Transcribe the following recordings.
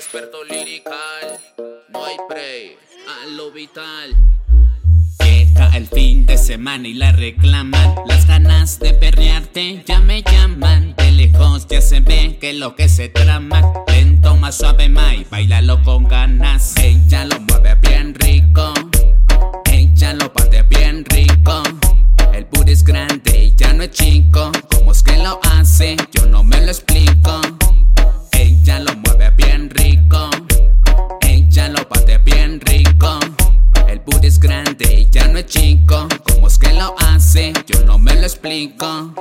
experto lirical. No hay pre, a lo vital. Llega el fin de semana y la reclaman. Las ganas de perrearte ya me llaman. De lejos ya se ve que lo que se trama. Lento, más suave, mai, bailalo con ganas. Ella lo mueve bien rico. Ella lo parte bien rico. El booty es grande y ya no es chico. ¿Cómo es que lo hace? Yo no me lo explico. Yo no me lo explico.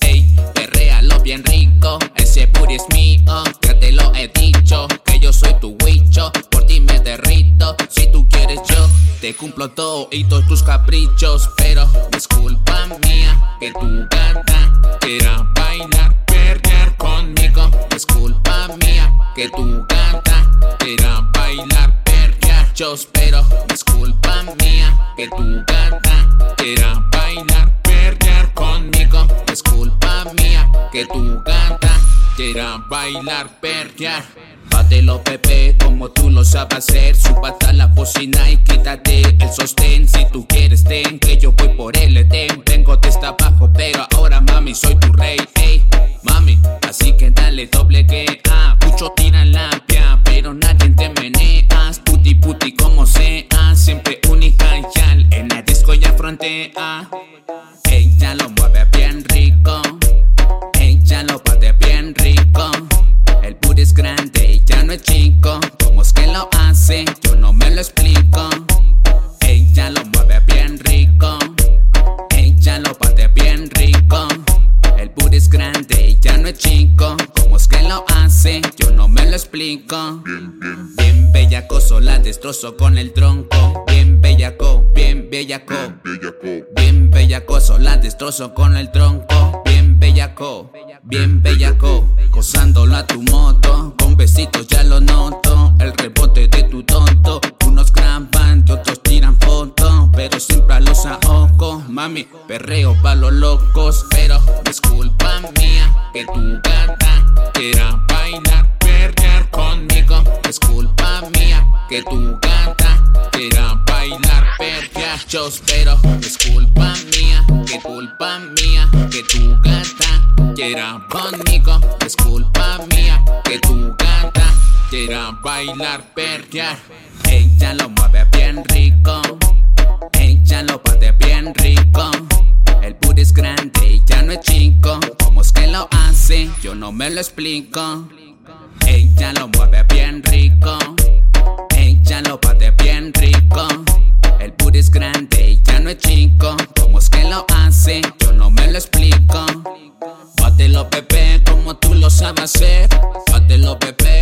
Ey, perréalo bien rico. Ese booty es mío. Ya te lo he dicho. Que yo soy tu huicho. Por ti me derrito. Si tú quieres, yo te cumplo todo y todos tus caprichos. Pero es culpa mía que tu gata quiera bailar, perrear conmigo. Es culpa mía que tu gata quiera bailar, perrear. Yo espero, es mía que tu gata quiera bailar, perrear. Bátelo, Pepe, como tú lo sabes hacer. Súbate a la bocina y quítate el sostén. Si tú quieres, ten, que yo voy por el Edén. Tengo testa abajo, pero ahora, mami, soy tu rey. Ey, mami, así que dale doble que A. Mucho la pia, pero nadie te meneas. Puti, puti, como sea. Siempre única y yal. En la disco ya frontea. Yo no me lo explico. Bien bellacoso, la destrozo con el tronco. Bien bellaco, bien bellaco. Bien bellacoso, la destrozo con el tronco. Bien bellaco, bien bellaco. Gozándolo a tu moto. Con besitos ya lo noto. El rebote de tu tonto. Unos graban y otros tiran fotos. Pero siempre a los ojos. Mami, perreo pa' los locos. Pero tu gata quiera bailar, perrear conmigo. Es culpa mía que tu gata quiera bailar, perrear. Yo espero, es culpa mía, que culpa mía que tu gata quiera conmigo. Es culpa mía que tu gata quiera bailar, perrear. Ella lo mueve bien rico. Hace? Yo no me lo explico. Ella lo mueve bien rico. Ella lo parte bien rico. El booty es grande y ya no es chico. ¿Cómo es que lo hace? Yo no me lo explico. Bátelo, Pepe, como tú lo sabes hacer. Bátelo, Pepe,